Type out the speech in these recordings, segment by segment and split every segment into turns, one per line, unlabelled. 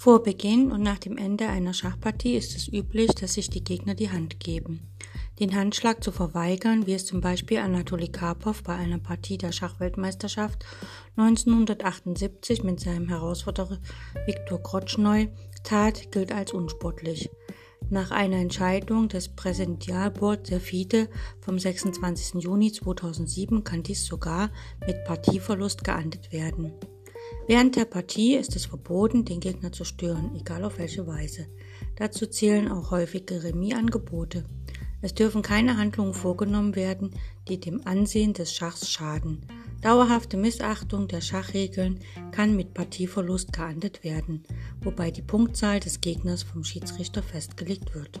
Vor Beginn und nach dem Ende einer Schachpartie ist es üblich, dass sich die Gegner die Hand geben. Den Handschlag zu verweigern, wie es zum Beispiel Anatoli Karpov bei einer Partie der Schachweltmeisterschaft 1978 mit seinem Herausforderer Viktor Krotschnoi tat, gilt als unsportlich. Nach einer Entscheidung des Präsidialboards der FIDE vom 26. Juni 2007 kann dies sogar mit Partieverlust geahndet werden. Während der Partie ist es verboten, den Gegner zu stören, egal auf welche Weise. Dazu zählen auch häufige Remis-Angebote. Es dürfen keine Handlungen vorgenommen werden, die dem Ansehen des Schachs schaden. Dauerhafte Missachtung der Schachregeln kann mit Partieverlust geahndet werden, wobei die Punktzahl des Gegners vom Schiedsrichter festgelegt wird.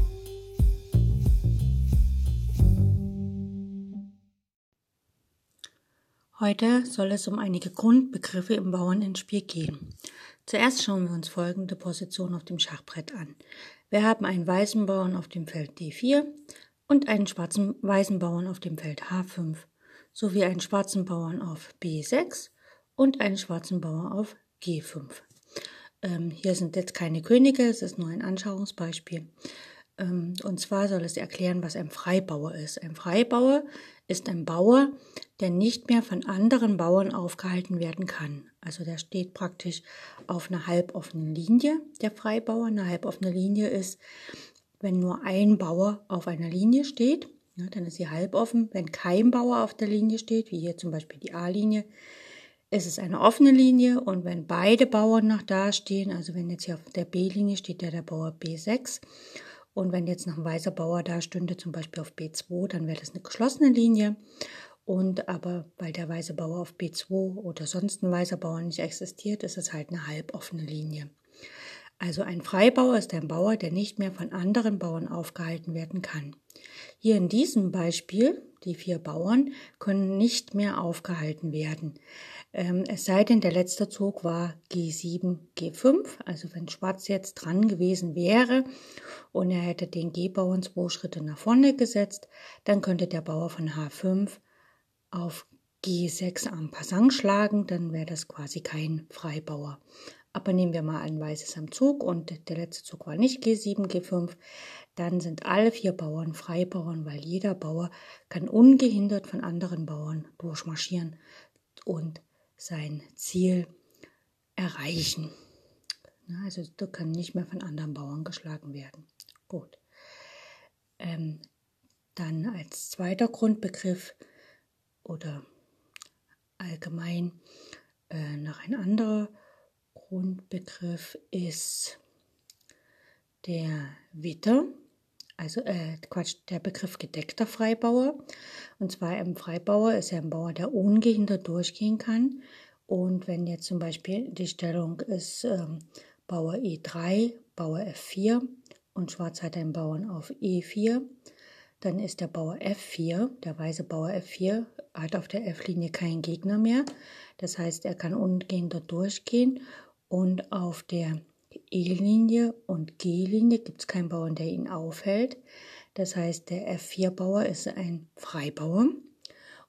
Heute soll es um einige Grundbegriffe im Bauernendspiel gehen. Zuerst schauen wir uns folgende Position auf dem Schachbrett an. Wir haben einen weißen Bauern auf dem Feld D4 und einen schwarzen weißen Bauern auf dem Feld H5 sowie einen schwarzen Bauern auf B6 und einen schwarzen Bauern auf G5. Ähm, hier sind jetzt keine Könige, es ist nur ein Anschauungsbeispiel. Ähm, und zwar soll es erklären, was ein Freibauer ist. Ein Freibauer ist ein Bauer, der nicht mehr von anderen Bauern aufgehalten werden kann. Also der steht praktisch auf einer halboffenen Linie, der Freibauer. Eine halboffene Linie ist, wenn nur ein Bauer auf einer Linie steht, ja, dann ist sie halboffen. Wenn kein Bauer auf der Linie steht, wie hier zum Beispiel die A-Linie, ist es eine offene Linie und wenn beide Bauern noch da stehen, also wenn jetzt hier auf der B-Linie steht ja der Bauer B6 und wenn jetzt noch ein weißer Bauer da stünde, zum Beispiel auf B2, dann wäre das eine geschlossene Linie. Und aber weil der weiße Bauer auf B2 oder sonst ein weißer Bauer nicht existiert, ist es halt eine halboffene Linie. Also ein Freibauer ist ein Bauer, der nicht mehr von anderen Bauern aufgehalten werden kann. Hier in diesem Beispiel, die vier Bauern, können nicht mehr aufgehalten werden. Ähm, es sei denn, der letzte Zug war G7, G5. Also wenn Schwarz jetzt dran gewesen wäre und er hätte den G-Bauern zwei Schritte nach vorne gesetzt, dann könnte der Bauer von H5 auf G6 am Passant schlagen, dann wäre das quasi kein Freibauer. Aber nehmen wir mal ein Weißes am Zug und der letzte Zug war nicht G7, G5, dann sind alle vier Bauern Freibauern, weil jeder Bauer kann ungehindert von anderen Bauern durchmarschieren und sein Ziel erreichen. Also da kann nicht mehr von anderen Bauern geschlagen werden. Gut. Ähm, dann als zweiter Grundbegriff oder allgemein äh, noch ein anderer Grundbegriff ist der Witter, also äh, Quatsch, der Begriff gedeckter Freibauer. Und zwar ein Freibauer ist ja ein Bauer, der ungehindert durchgehen kann. Und wenn jetzt zum Beispiel die Stellung ist ähm, Bauer E3, Bauer F4 und Schwarz hat einen Bauern auf E4, dann ist der Bauer F4, der weiße Bauer F4, hat auf der F-Linie keinen Gegner mehr. Das heißt, er kann ungehindert durchgehen und auf der E-Linie und G-Linie gibt es keinen Bauern, der ihn aufhält. Das heißt, der F4-Bauer ist ein Freibauer.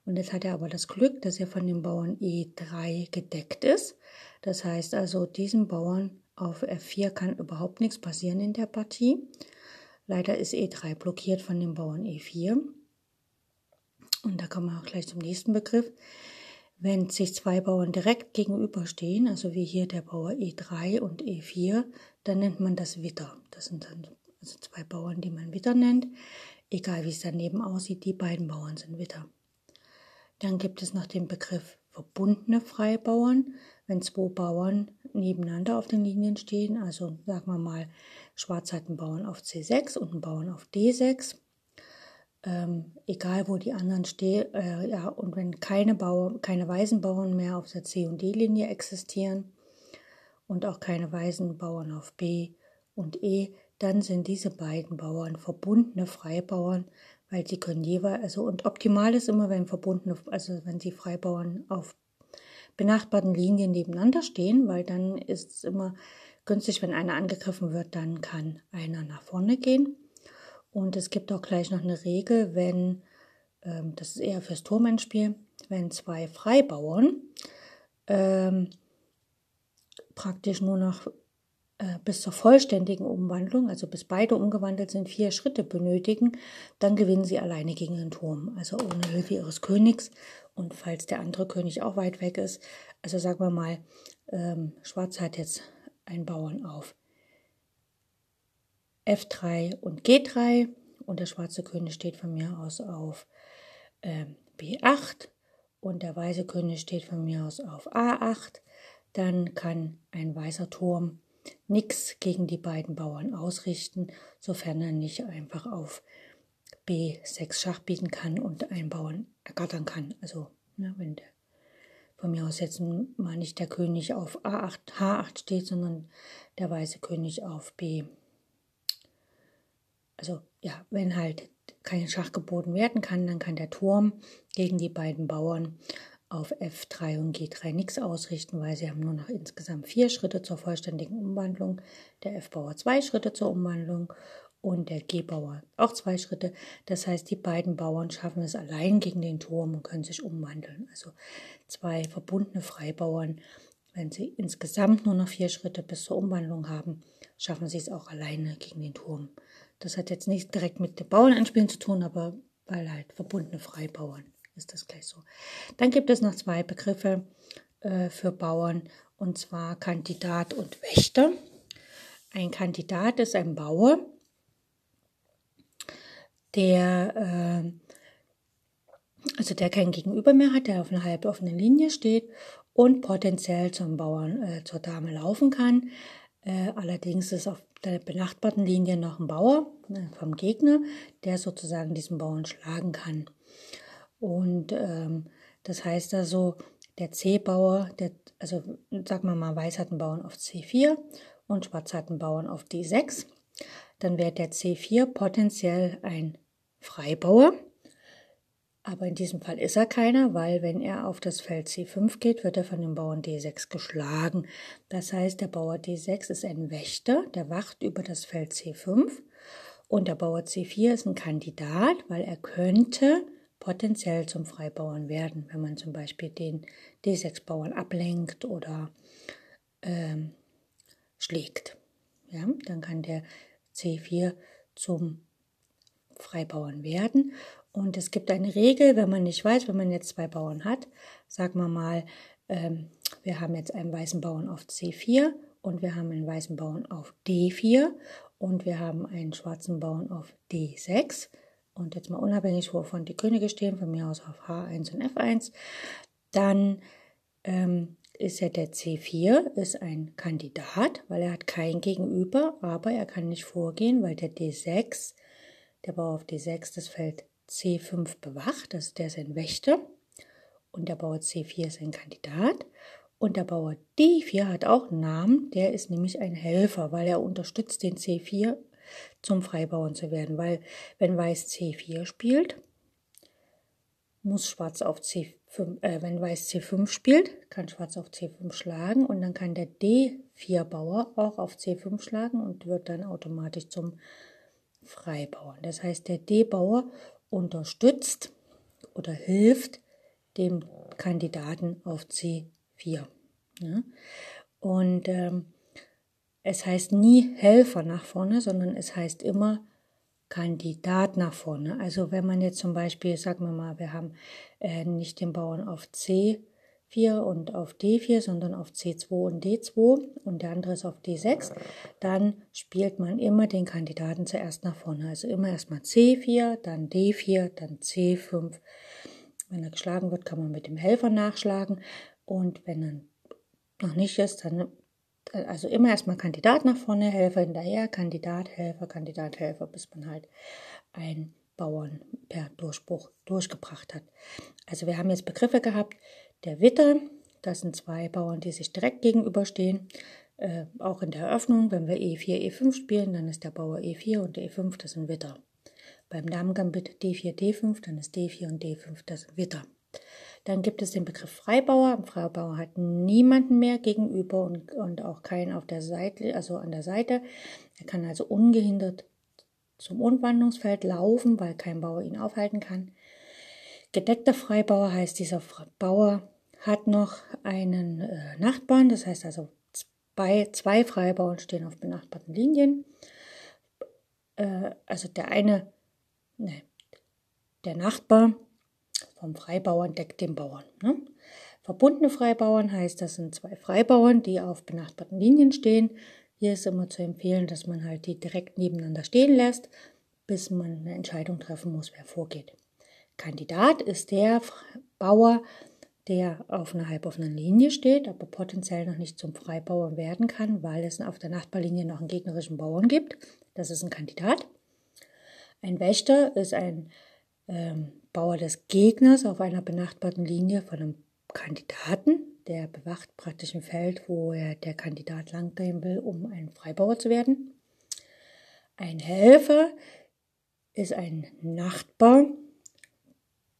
Und jetzt hat er aber das Glück, dass er von dem Bauern E3 gedeckt ist. Das heißt also, diesem Bauern auf F4 kann überhaupt nichts passieren in der Partie. Leider ist E3 blockiert von dem Bauern E4. Und da kommen wir auch gleich zum nächsten Begriff. Wenn sich zwei Bauern direkt gegenüberstehen, also wie hier der Bauer E3 und E4, dann nennt man das Witter. Das sind dann also zwei Bauern, die man Witter nennt. Egal wie es daneben aussieht, die beiden Bauern sind Witter. Dann gibt es noch den Begriff verbundene Freibauern, wenn zwei Bauern nebeneinander auf den Linien stehen, also sagen wir mal, Schwarz hat einen Bauern auf C6 und einen Bauern auf D6. Ähm, egal wo die anderen stehen, äh, ja, und wenn keine Bauern, keine Waisenbauern mehr auf der C- und D-Linie existieren und auch keine Waisenbauern auf B und E, dann sind diese beiden Bauern verbundene Freibauern, weil sie können jeweils, also und optimal ist immer, wenn verbundene, also wenn die Freibauern auf benachbarten Linien nebeneinander stehen, weil dann ist es immer günstig, wenn einer angegriffen wird, dann kann einer nach vorne gehen. Und es gibt auch gleich noch eine Regel, wenn, ähm, das ist eher fürs Turmendspiel, wenn zwei Freibauern ähm, praktisch nur noch äh, bis zur vollständigen Umwandlung, also bis beide umgewandelt sind, vier Schritte benötigen, dann gewinnen sie alleine gegen den Turm, also ohne Hilfe ihres Königs. Und falls der andere König auch weit weg ist, also sagen wir mal, ähm, Schwarz hat jetzt einen Bauern auf F3 und G3 und der schwarze König steht von mir aus auf äh, B8 und der weiße König steht von mir aus auf A8, dann kann ein weißer Turm nichts gegen die beiden Bauern ausrichten, sofern er nicht einfach auf B6 Schach bieten kann und einen Bauern ergattern kann. Also, ne, wenn der von mir aus jetzt mal nicht der König auf A8, H8 steht, sondern der weiße König auf B. Also, ja, wenn halt kein Schach geboten werden kann, dann kann der Turm gegen die beiden Bauern auf F3 und G3 nichts ausrichten, weil sie haben nur noch insgesamt vier Schritte zur vollständigen Umwandlung. Der F-Bauer zwei Schritte zur Umwandlung und der G-Bauer auch zwei Schritte. Das heißt, die beiden Bauern schaffen es allein gegen den Turm und können sich umwandeln. Also zwei verbundene Freibauern, wenn sie insgesamt nur noch vier Schritte bis zur Umwandlung haben, schaffen sie es auch alleine gegen den Turm. Das hat jetzt nicht direkt mit dem Bauernanspielen zu tun, aber weil halt verbundene Freibauern ist das gleich so. Dann gibt es noch zwei Begriffe äh, für Bauern, und zwar Kandidat und Wächter. Ein Kandidat ist ein Bauer, der, äh, also der kein Gegenüber mehr hat, der auf einer halb offenen Linie steht und potenziell zum Bauern, äh, zur Dame laufen kann. Äh, allerdings ist auf der benachbarten Linie noch ein Bauer äh, vom Gegner, der sozusagen diesen Bauern schlagen kann. Und ähm, das heißt also, der C-Bauer, also sagen wir mal, Weiß hat einen Bauern auf C4 und Schwarz hat einen Bauern auf D6. Dann wäre der C4 potenziell ein Freibauer. Aber in diesem Fall ist er keiner, weil wenn er auf das Feld C5 geht, wird er von dem Bauern D6 geschlagen. Das heißt, der Bauer D6 ist ein Wächter, der wacht über das Feld C5. Und der Bauer C4 ist ein Kandidat, weil er könnte potenziell zum Freibauern werden, wenn man zum Beispiel den D6-Bauern ablenkt oder ähm, schlägt. Ja, dann kann der C4 zum Freibauern werden. Und es gibt eine Regel, wenn man nicht weiß, wenn man jetzt zwei Bauern hat, sagen wir mal, ähm, wir haben jetzt einen weißen Bauern auf C4 und wir haben einen weißen Bauern auf D4 und wir haben einen schwarzen Bauern auf D6 und jetzt mal unabhängig, wovon die Könige stehen, von mir aus auf H1 und F1, dann ähm, ist ja der C4 ist ein Kandidat, weil er hat kein Gegenüber, aber er kann nicht vorgehen, weil der D6, der Bauer auf D6 das Feld C5 bewacht, das, der ist Wächter. Und der Bauer C4 ist ein Kandidat. Und der Bauer D4 hat auch einen Namen, der ist nämlich ein Helfer, weil er unterstützt den C4 zum Freibauern zu werden, weil wenn Weiß C4 spielt, muss Schwarz auf C5, äh, wenn Weiß C5 spielt, kann Schwarz auf C5 schlagen und dann kann der D4-Bauer auch auf C5 schlagen und wird dann automatisch zum Freibauern. Das heißt, der D-Bauer unterstützt oder hilft dem Kandidaten auf C4. Ja? Und ähm, es heißt nie Helfer nach vorne, sondern es heißt immer Kandidat nach vorne. Also wenn man jetzt zum Beispiel, sagen wir mal, wir haben äh, nicht den Bauern auf C4 und auf D4, sondern auf C2 und D2 und der andere ist auf D6, dann spielt man immer den Kandidaten zuerst nach vorne. Also immer erstmal C4, dann D4, dann C5. Wenn er geschlagen wird, kann man mit dem Helfer nachschlagen und wenn er noch nicht ist, dann also immer erstmal Kandidat nach vorne, Helfer hinterher, Kandidat, Helfer, Kandidat, Helfer, bis man halt einen Bauern per Durchbruch durchgebracht hat. Also wir haben jetzt Begriffe gehabt, der Witter, das sind zwei Bauern, die sich direkt gegenüberstehen. Äh, auch in der Eröffnung, wenn wir E4, E5 spielen, dann ist der Bauer E4 und E5, das sind Witter. Beim Damengambit D4, D5, dann ist D4 und D5, das sind Witter. Dann gibt es den Begriff Freibauer. Ein Freibauer hat niemanden mehr gegenüber und, und auch keinen auf der Seite, also an der Seite. Er kann also ungehindert zum Umwandlungsfeld laufen, weil kein Bauer ihn aufhalten kann. Gedeckter Freibauer heißt, dieser Bauer hat noch einen äh, Nachbarn, das heißt also zwei, zwei Freibauern stehen auf benachbarten Linien. Äh, also der eine, ne, der Nachbar vom Freibauern deckt den Bauern. Ne? Verbundene Freibauern heißt, das sind zwei Freibauern, die auf benachbarten Linien stehen. Hier ist immer zu empfehlen, dass man halt die direkt nebeneinander stehen lässt, bis man eine Entscheidung treffen muss, wer vorgeht. Kandidat ist der Bauer, der auf einer halboffenen Linie steht, aber potenziell noch nicht zum Freibauern werden kann, weil es auf der Nachbarlinie noch einen gegnerischen Bauern gibt. Das ist ein Kandidat. Ein Wächter ist ein ähm, Bauer des Gegners auf einer benachbarten Linie von einem Kandidaten. Der bewacht praktisch ein Feld, wo er der Kandidat langgehen will, um ein Freibauer zu werden. Ein Helfer ist ein Nachbar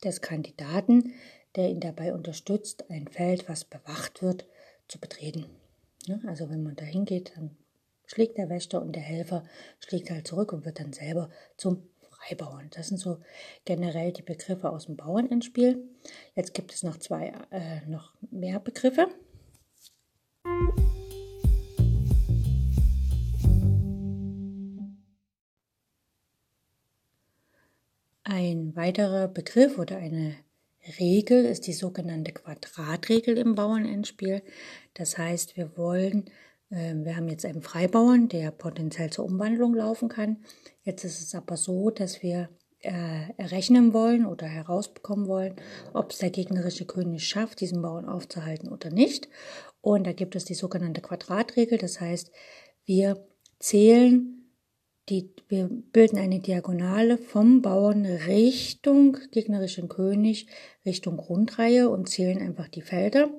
des Kandidaten, der ihn dabei unterstützt, ein Feld, was bewacht wird, zu betreten. Also wenn man da hingeht, dann schlägt der Wächter und der Helfer schlägt halt zurück und wird dann selber zum Freibauern. Das sind so generell die Begriffe aus dem Bauernendspiel. Jetzt gibt es noch zwei, äh, noch mehr Begriffe. Ein weiterer Begriff oder eine Regel ist die sogenannte Quadratregel im Bauernendspiel. Das heißt, wir wollen, äh, wir haben jetzt einen Freibauern, der potenziell zur Umwandlung laufen kann. Jetzt ist es aber so, dass wir äh, errechnen wollen oder herausbekommen wollen, ob es der gegnerische König schafft, diesen Bauern aufzuhalten oder nicht. Und da gibt es die sogenannte Quadratregel. Das heißt, wir zählen die, wir bilden eine Diagonale vom Bauern Richtung gegnerischen König, Richtung Grundreihe und zählen einfach die Felder.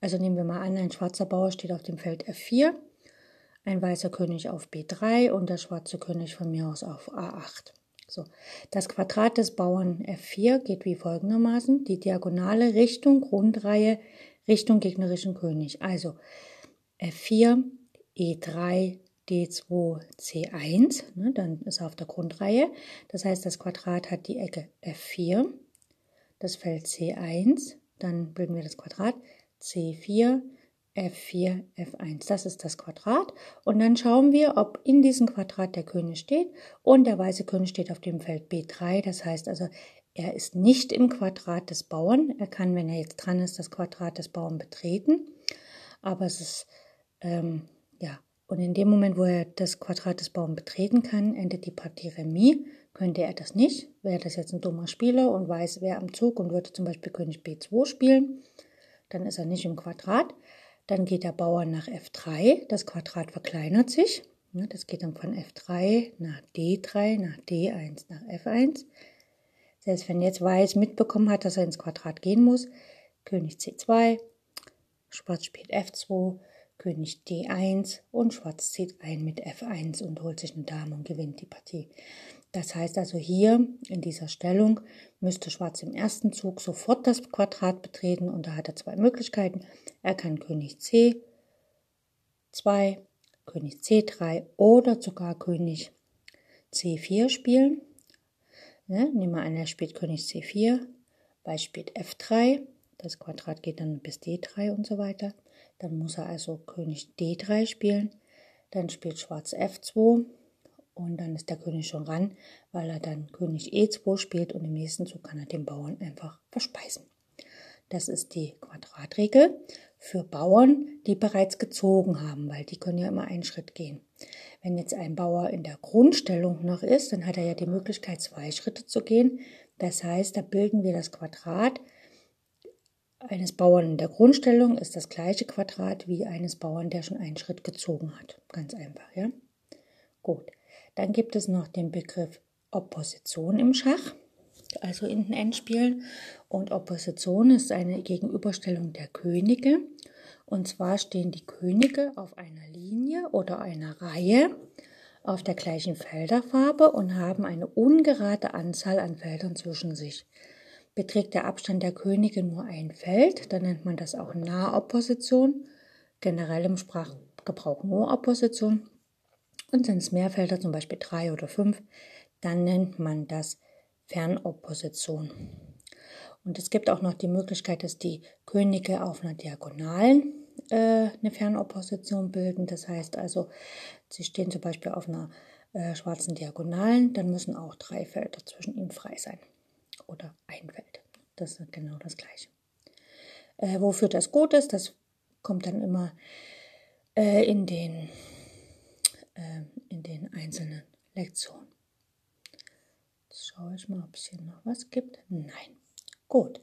Also nehmen wir mal an, ein schwarzer Bauer steht auf dem Feld F4, ein weißer König auf B3 und der schwarze König von mir aus auf A8. So, das Quadrat des Bauern F4 geht wie folgendermaßen, die Diagonale Richtung Grundreihe, Richtung gegnerischen König. Also F4, E3, D2, C1, ne, dann ist er auf der Grundreihe. Das heißt, das Quadrat hat die Ecke F4, das Feld C1, dann bilden wir das Quadrat C4, F4, F1. Das ist das Quadrat. Und dann schauen wir, ob in diesem Quadrat der König steht und der weiße König steht auf dem Feld B3. Das heißt also, er ist nicht im Quadrat des Bauern. Er kann, wenn er jetzt dran ist, das Quadrat des Bauern betreten. Aber es ist ähm, ja und in dem Moment, wo er das Quadrat des Bauern betreten kann, endet die Partie Remis. Könnte er das nicht, wäre das jetzt ein dummer Spieler und weiß, wer am Zug und würde zum Beispiel König B2 spielen, dann ist er nicht im Quadrat. Dann geht der Bauer nach F3, das Quadrat verkleinert sich. Das geht dann von F3 nach D3, nach D1, nach F1. Selbst wenn jetzt Weiß mitbekommen hat, dass er ins Quadrat gehen muss, König C2, Schwarz spielt F2, König D1 und Schwarz zieht ein mit F1 und holt sich eine Dame und gewinnt die Partie. Das heißt also hier in dieser Stellung müsste Schwarz im ersten Zug sofort das Quadrat betreten und da hat er zwei Möglichkeiten. Er kann König C2, König C3 oder sogar König C4 spielen. Ne? Nehmen wir an, er spielt König C4, Weiß spielt F3, das Quadrat geht dann bis D3 und so weiter. Dann muss er also König D3 spielen. Dann spielt Schwarz F2 und dann ist der König schon ran, weil er dann König E2 spielt und im nächsten Zug kann er den Bauern einfach verspeisen. Das ist die Quadratregel für Bauern, die bereits gezogen haben, weil die können ja immer einen Schritt gehen. Wenn jetzt ein Bauer in der Grundstellung noch ist, dann hat er ja die Möglichkeit, zwei Schritte zu gehen. Das heißt, da bilden wir das Quadrat eines Bauern in der Grundstellung ist das gleiche Quadrat wie eines Bauern, der schon einen Schritt gezogen hat. Ganz einfach, ja? Gut. Dann gibt es noch den Begriff Opposition im Schach, also in den Endspielen. Und Opposition ist eine Gegenüberstellung der Könige. Und zwar stehen die Könige auf einer Linie oder einer Reihe auf der gleichen Felderfarbe und haben eine ungerade Anzahl an Feldern zwischen sich. Beträgt der Abstand der Könige nur ein Feld, dann nennt man das auch Nahopposition, generell im Sprachgebrauch nur Opposition. Und sind es mehr Felder, zum Beispiel drei oder fünf, dann nennt man das Fernopposition. Und es gibt auch noch die Möglichkeit, dass die Könige auf einer Diagonalen äh, eine Fernopposition bilden. Das heißt also, sie stehen zum Beispiel auf einer äh, schwarzen Diagonalen, dann müssen auch drei Felder zwischen ihnen frei sein. Oder ein Feld. Das ist genau das gleiche. Äh, wofür das gut ist, das kommt dann immer äh, in, den, äh, in den einzelnen Lektionen. Jetzt schaue ich mal, ob es hier noch was gibt. Nein. Gut.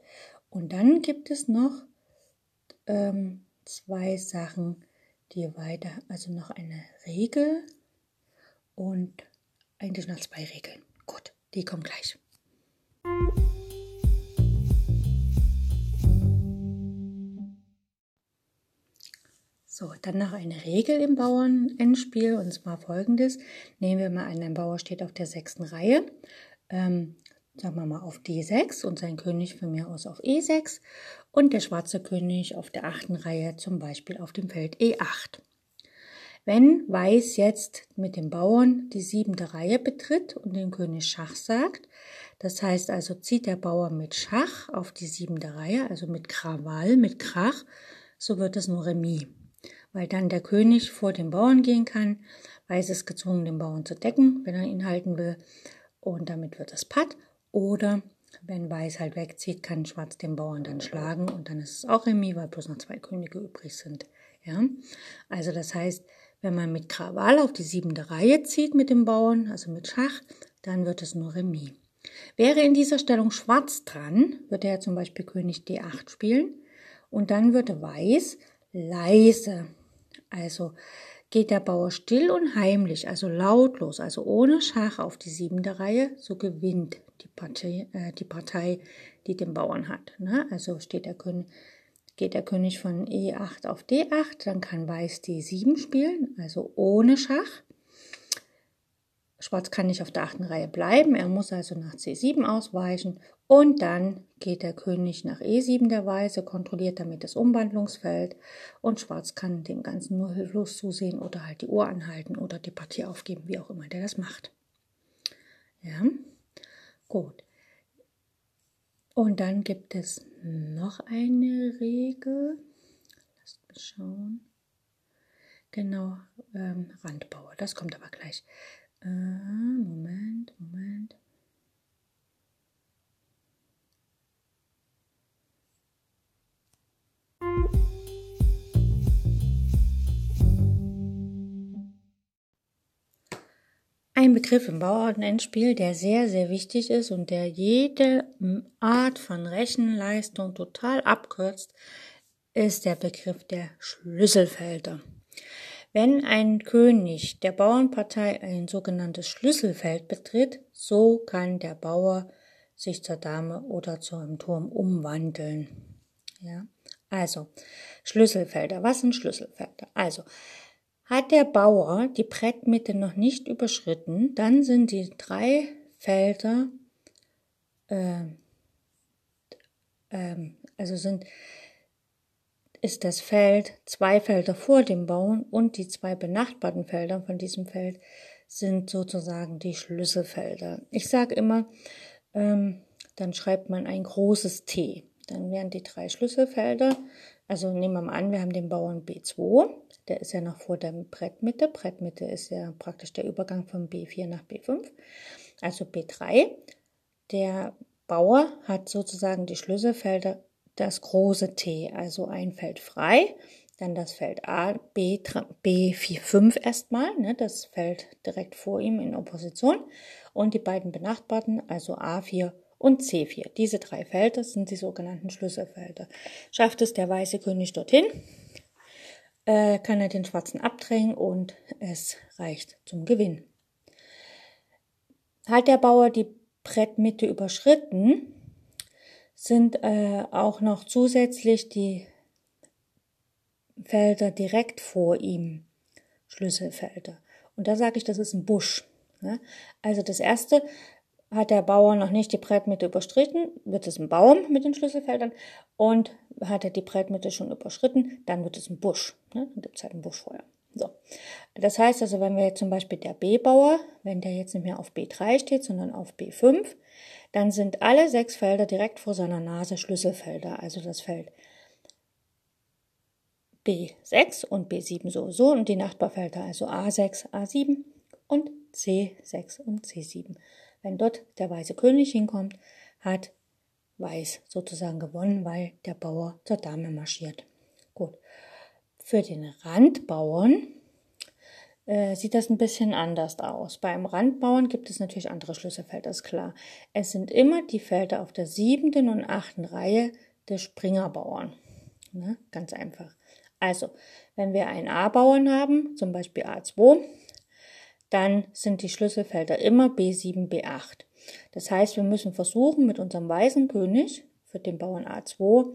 Und dann gibt es noch ähm, zwei Sachen, die weiter, also noch eine Regel und eigentlich noch zwei Regeln. Gut, die kommen gleich. So, dann noch eine Regel im Bauernendspiel und zwar folgendes. Nehmen wir mal an, ein Bauer steht auf der sechsten Reihe. Ähm, sagen wir mal, auf D6 und sein König von mir aus auf E6 und der schwarze König auf der achten Reihe zum Beispiel auf dem Feld E8. Wenn Weiß jetzt mit dem Bauern die siebente Reihe betritt und den König Schach sagt, das heißt also zieht der Bauer mit Schach auf die siebente Reihe, also mit Krawall, mit Krach, so wird es nur Remis. Weil dann der König vor den Bauern gehen kann, Weiß ist gezwungen, den Bauern zu decken, wenn er ihn halten will, und damit wird es Patt. Oder wenn Weiß halt wegzieht, kann Schwarz den Bauern dann schlagen und dann ist es auch Remis, weil bloß noch zwei Könige übrig sind. Ja, also das heißt, wenn man mit Krawall auf die siebente Reihe zieht mit dem Bauern, also mit Schach, dann wird es nur Remis. Wäre in dieser Stellung Schwarz dran, würde er zum Beispiel König D8 spielen und dann würde Weiß leise, also geht der Bauer still und heimlich, also lautlos, also ohne Schach auf die siebente Reihe, so gewinnt die Partei, äh, die, Partei die den Bauern hat. Ne? Also steht der König, geht der König von E8 auf D8, dann kann Weiß D7 spielen, also ohne Schach. Schwarz kann nicht auf der achten Reihe bleiben, er muss also nach C7 ausweichen und dann geht der König nach E7 der Weiße, kontrolliert damit das Umwandlungsfeld und Schwarz kann dem Ganzen nur hilflos zusehen oder halt die Uhr anhalten oder die Partie aufgeben, wie auch immer der das macht. Ja, gut. Und dann gibt es noch eine Regel. Lasst mich schauen. Genau, ähm, Randbauer. Das kommt aber gleich. Äh, Moment, Moment. Ein Begriff im Bauernendspiel, der sehr, sehr wichtig ist und der jede Art von Rechenleistung total abkürzt, ist der Begriff der Schlüsselfelder. Wenn ein König der Bauernpartei ein sogenanntes Schlüsselfeld betritt, so kann der Bauer sich zur Dame oder zu einem Turm umwandeln. Ja, also Schlüsselfelder. Was sind Schlüsselfelder? Also hat der Bauer die Brettmitte noch nicht überschritten, dann sind die drei Felder, äh, äh, also sind ist das Feld zwei Felder vor dem Bauen und die zwei benachbarten Felder von diesem Feld sind sozusagen die Schlüsselfelder. Ich sage immer, ähm, dann schreibt man ein großes T. Dann wären die drei Schlüsselfelder. Also nehmen wir mal an, wir haben den Bauern B2, der ist ja noch vor der Brettmitte. Brettmitte ist ja praktisch der Übergang von B4 nach B5. Also B3. Der Bauer hat sozusagen die Schlüsselfelder das große T, also ein Feld frei, dann das Feld A, B, B4, 5 erstmal, ne, das Feld direkt vor ihm in Opposition und die beiden benachbarten, also A4 und C4. Diese drei Felder sind die sogenannten Schlüsselfelder. Schafft es der weiße König dorthin, äh, kann er den schwarzen abdrängen und es reicht zum Gewinn. Hat der Bauer die Brettmitte überschritten, sind äh, auch noch zusätzlich die Felder direkt vor ihm Schlüsselfelder. Und da sage ich, das ist ein Busch. Ne? Also das erste hat der Bauer noch nicht die Brettmitte überschritten, wird es ein Baum mit den Schlüsselfeldern. Und hat er die Brettmitte schon überschritten, dann wird es ein Busch. Ne? Dann gibt es halt ein Buschfeuer. So. Das heißt also, wenn wir jetzt zum Beispiel der B-Bauer, wenn der jetzt nicht mehr auf B3 steht, sondern auf B5, dann sind alle sechs Felder direkt vor seiner Nase Schlüsselfelder. Also das Feld B6 und B7 sowieso und die Nachbarfelder, also A6, A7 und C6 und C7. Wenn dort der weiße König hinkommt, hat Weiß sozusagen gewonnen, weil der Bauer zur Dame marschiert. Gut. Für den Randbauern äh, sieht das ein bisschen anders aus. Beim Randbauern gibt es natürlich andere Schlüsselfelder, ist klar. Es sind immer die Felder auf der siebten und achten Reihe des Springerbauern. Ne? Ganz einfach. Also, wenn wir einen A-Bauern haben, zum Beispiel A2, dann sind die Schlüsselfelder immer B7, B8. Das heißt, wir müssen versuchen, mit unserem weißen König für den Bauern A2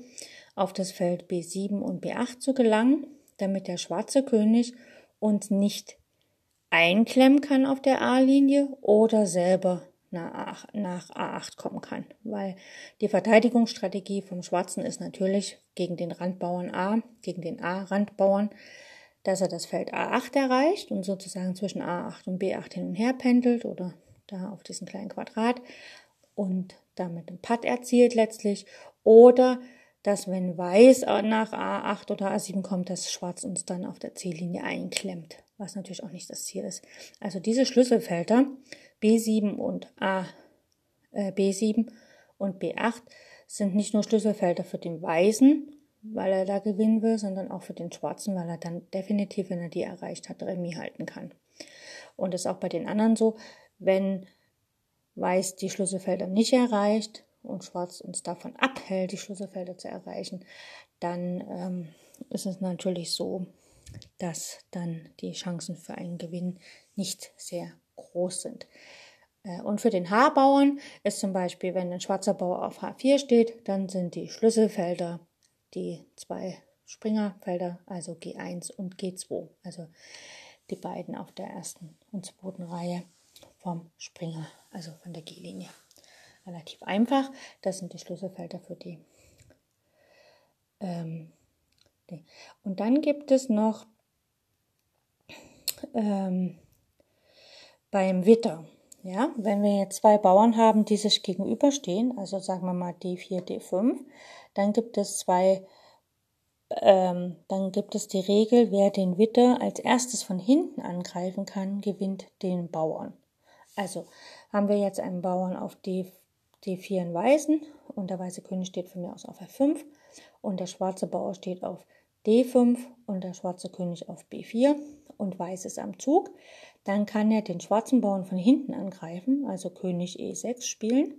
auf das Feld B7 und B8 zu gelangen, damit der schwarze König uns nicht einklemmen kann auf der A-Linie oder selber nach, A8 kommen kann. Weil die Verteidigungsstrategie vom Schwarzen ist natürlich gegen den Randbauern A, gegen den A-Randbauern, dass er das Feld A8 erreicht und sozusagen zwischen A8 und B8 hin und her pendelt oder da auf diesen kleinen Quadrat und damit einen Putt erzielt letztlich. Oder dass wenn Weiß nach A8 oder A7 kommt, dass Schwarz uns dann auf der Ziellinie einklemmt, was natürlich auch nicht das Ziel ist. Also diese Schlüsselfelder B7 und A, äh, B7 und B8 sind nicht nur Schlüsselfelder für den Weißen, weil er da gewinnen will, sondern auch für den Schwarzen, weil er dann definitiv, wenn er die erreicht hat, Remis halten kann. Und das ist auch bei den anderen so, wenn Weiß die Schlüsselfelder nicht erreicht und Schwarz uns davon abhält, die Schlüsselfelder zu erreichen, dann ähm, ist es natürlich so, dass dann die Chancen für einen Gewinn nicht sehr groß sind. Äh, und für den H-Bauern ist zum Beispiel, wenn ein schwarzer Bauer auf H4 steht, dann sind die Schlüsselfelder die zwei Springerfelder, also G1 und G2, also die beiden auf der ersten und zweiten Reihe vom Springer, also von der G-Linie. Relativ einfach, das sind die Schlüsselfelder für die. Ähm, die. Und dann gibt es noch ähm, beim Witter. Ja, wenn wir jetzt zwei Bauern haben, die sich gegenüberstehen, also sagen wir mal D4, D5, dann gibt es zwei, ähm, dann gibt es die Regel, wer den Witter als erstes von hinten angreifen kann, gewinnt den Bauern. Also haben wir jetzt einen Bauern auf D, D4 in Weißen und der weiße König steht von mir aus auf F5 und der schwarze Bauer steht auf D5 und der schwarze König auf B4 und Weiß ist am Zug. Dann kann er den schwarzen Bauern von hinten angreifen, also König E6 spielen.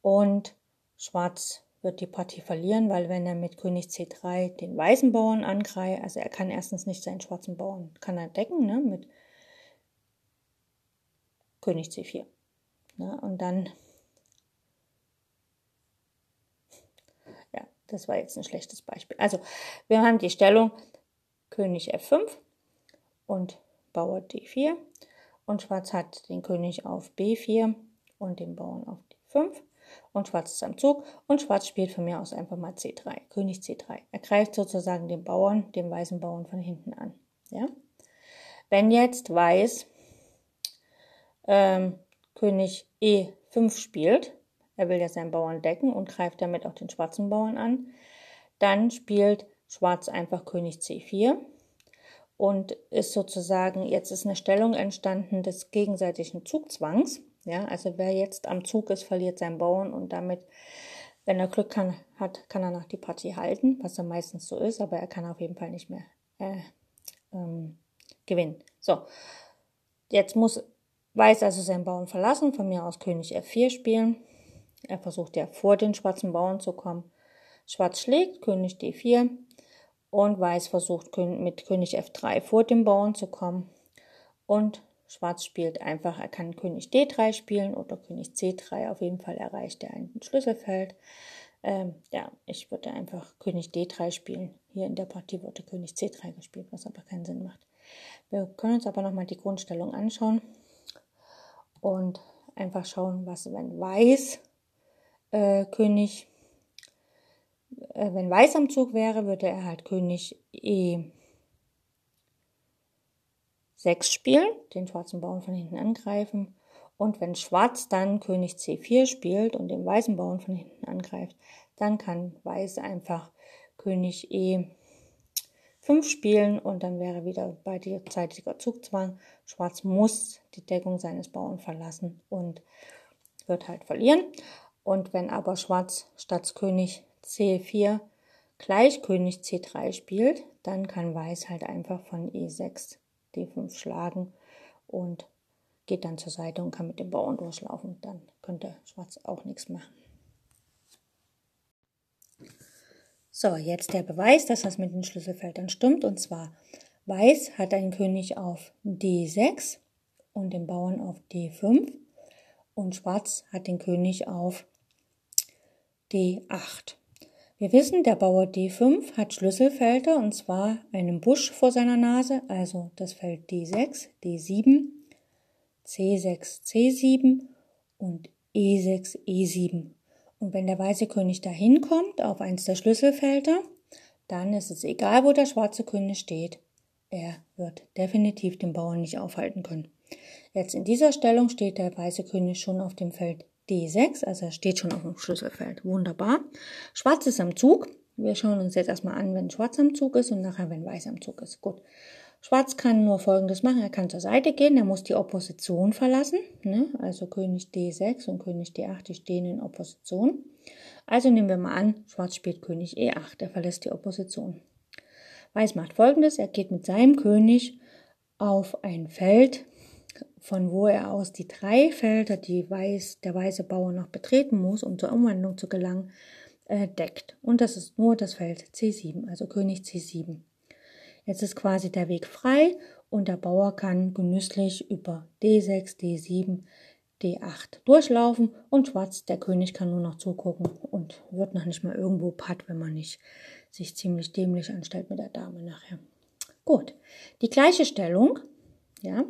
Und Schwarz wird die Partie verlieren, weil wenn er mit König C3 den weißen Bauern angreift, also er kann erstens nicht seinen schwarzen Bauern, kann er decken, ne, mit König C4. Ne, und dann, ja, das war jetzt ein schlechtes Beispiel. Also, wir haben die Stellung König F5 und Bauer D4 und Schwarz hat den König auf B4 und den Bauern auf D5 und Schwarz ist am Zug und Schwarz spielt von mir aus einfach mal C3, König C3. Er greift sozusagen den Bauern, den weißen Bauern von hinten an. Ja? Wenn jetzt Weiß ähm, König E5 spielt, er will ja seinen Bauern decken und greift damit auch den schwarzen Bauern an, dann spielt Schwarz einfach König C4 und ist sozusagen, jetzt ist eine Stellung entstanden des gegenseitigen Zugzwangs. Ja, also wer jetzt am Zug ist, verliert seinen Bauern und damit, wenn er Glück kann, hat, kann er noch die Partie halten, was er meistens so ist, aber er kann auf jeden Fall nicht mehr äh, ähm, gewinnen. So, jetzt muss Weiß also seinen Bauern verlassen, von mir aus König F4 spielen. Er versucht ja vor den schwarzen Bauern zu kommen. Schwarz schlägt, König D4 und Weiß versucht mit König F3 vor dem Bauern zu kommen. Und Schwarz spielt einfach, er kann König D3 spielen oder König C3. Auf jeden Fall erreicht er ein Schlüsselfeld. Ähm, ja, ich würde einfach König D3 spielen. Hier in der Partie wurde König C3 gespielt, was aber keinen Sinn macht. Wir können uns aber nochmal die Grundstellung anschauen und einfach schauen, was, wenn Weiß äh, König, äh, wenn Weiß am Zug wäre, würde er halt König E6 spielen, den schwarzen Bauern von hinten angreifen. Und wenn Schwarz dann König C4 spielt und den weißen Bauern von hinten angreift, dann kann Weiß einfach König E5 spielen und dann wäre wieder beidseitiger Zugzwang. Schwarz muss die Deckung seines Bauern verlassen und wird halt verlieren. Und wenn aber Schwarz statt König C4 gleich König C3 spielt, dann kann Weiß halt einfach von E6 D5 schlagen und geht dann zur Seite und kann mit dem Bauern durchlaufen. Dann könnte Schwarz auch nichts machen. So, jetzt der Beweis, dass das mit den Schlüsselfeldern stimmt. Und zwar, Weiß hat einen König auf D6 und den Bauern auf D5. Und Schwarz hat den König auf D8. Wir wissen, der Bauer D5 hat Schlüsselfelder und zwar einen Busch vor seiner Nase, also das Feld D6, D7, C6, C7 und E6, E7. Und wenn der weiße König dahin kommt, auf eins der Schlüsselfelder, dann ist es egal, wo der schwarze König steht. Er wird definitiv den Bauern nicht aufhalten können. Jetzt in dieser Stellung steht der weiße König schon auf dem Feld D6, also er steht schon auf dem Schlüsselfeld. Wunderbar. Schwarz ist am Zug. Wir schauen uns jetzt erstmal an, wenn Schwarz am Zug ist und nachher, wenn Weiß am Zug ist. Gut. Schwarz kann nur Folgendes machen. Er kann zur Seite gehen, er muss die Opposition verlassen. Ne? Also König D6 und König D8, die stehen in Opposition. Also nehmen wir mal an, Schwarz spielt König E8, er verlässt die Opposition. Weiß macht Folgendes, er geht mit seinem König auf ein Feld, von wo er aus die drei Felder, die Weiß, der weiße Bauer noch betreten muss, um zur Umwandlung zu gelangen, äh, deckt. Und das ist nur das Feld C7, also König C7. Jetzt ist quasi der Weg frei und der Bauer kann genüsslich über D6, D7, D8 durchlaufen und Schwarz, der König, kann nur noch zugucken und wird noch nicht mal irgendwo patt, wenn man nicht sich ziemlich dämlich anstellt mit der Dame nachher. Gut, die gleiche Stellung, ja,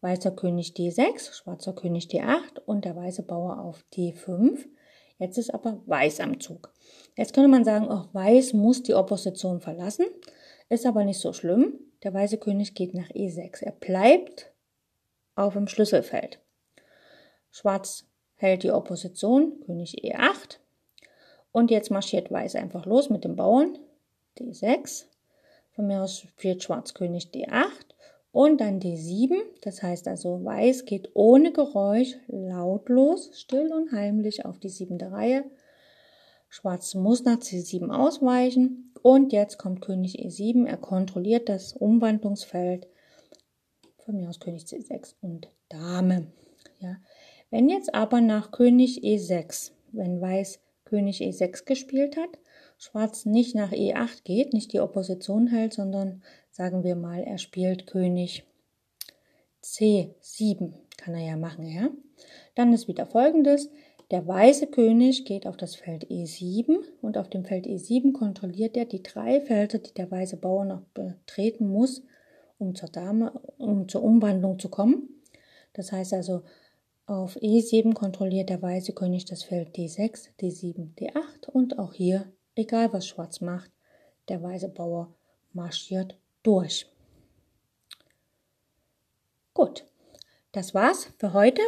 weißer König D6, schwarzer König D8 und der weiße Bauer auf D5. Jetzt ist aber Weiß am Zug. Jetzt könnte man sagen, auch Weiß muss die Opposition verlassen. Ist aber nicht so schlimm. Der weiße König geht nach E6. Er bleibt auf dem Schlüsselfeld. Schwarz hält die Opposition, König E8. Und jetzt marschiert Weiß einfach los mit dem Bauern. D6. Von mir aus spielt Schwarz König D8 und dann D7. Das heißt also, Weiß geht ohne Geräusch lautlos, still und heimlich auf die siebente Reihe. Schwarz muss nach C7 ausweichen und jetzt kommt König E7. Er kontrolliert das Umwandlungsfeld. Von mir aus König C6 und Dame. Ja. Wenn jetzt aber nach König E6, wenn Weiß König E6 gespielt hat, Schwarz nicht nach E8 geht, nicht die Opposition hält, sondern sagen wir mal, er spielt König C7. Kann er ja machen, ja. Dann ist wieder folgendes. Der weiße König geht auf das Feld E7 und auf dem Feld E7 kontrolliert er die drei Felder, die der weiße Bauer noch betreten muss, um zur Dame, um zur Umwandlung zu kommen. Das heißt also, auf E7 kontrolliert der weiße König das Feld D6, D7, D8 und auch hier, egal was Schwarz macht, der weiße Bauer marschiert durch. Gut, das war's für heute.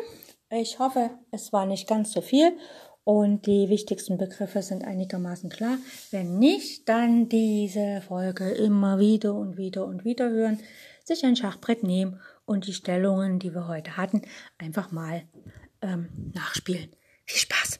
Ich hoffe, es war nicht ganz so viel und die wichtigsten Begriffe sind einigermaßen klar. Wenn nicht, dann diese Folge immer wieder und wieder und wieder hören, sich ein Schachbrett nehmen und die Stellungen, die wir heute hatten, einfach mal ähm, nachspielen. Viel Spaß!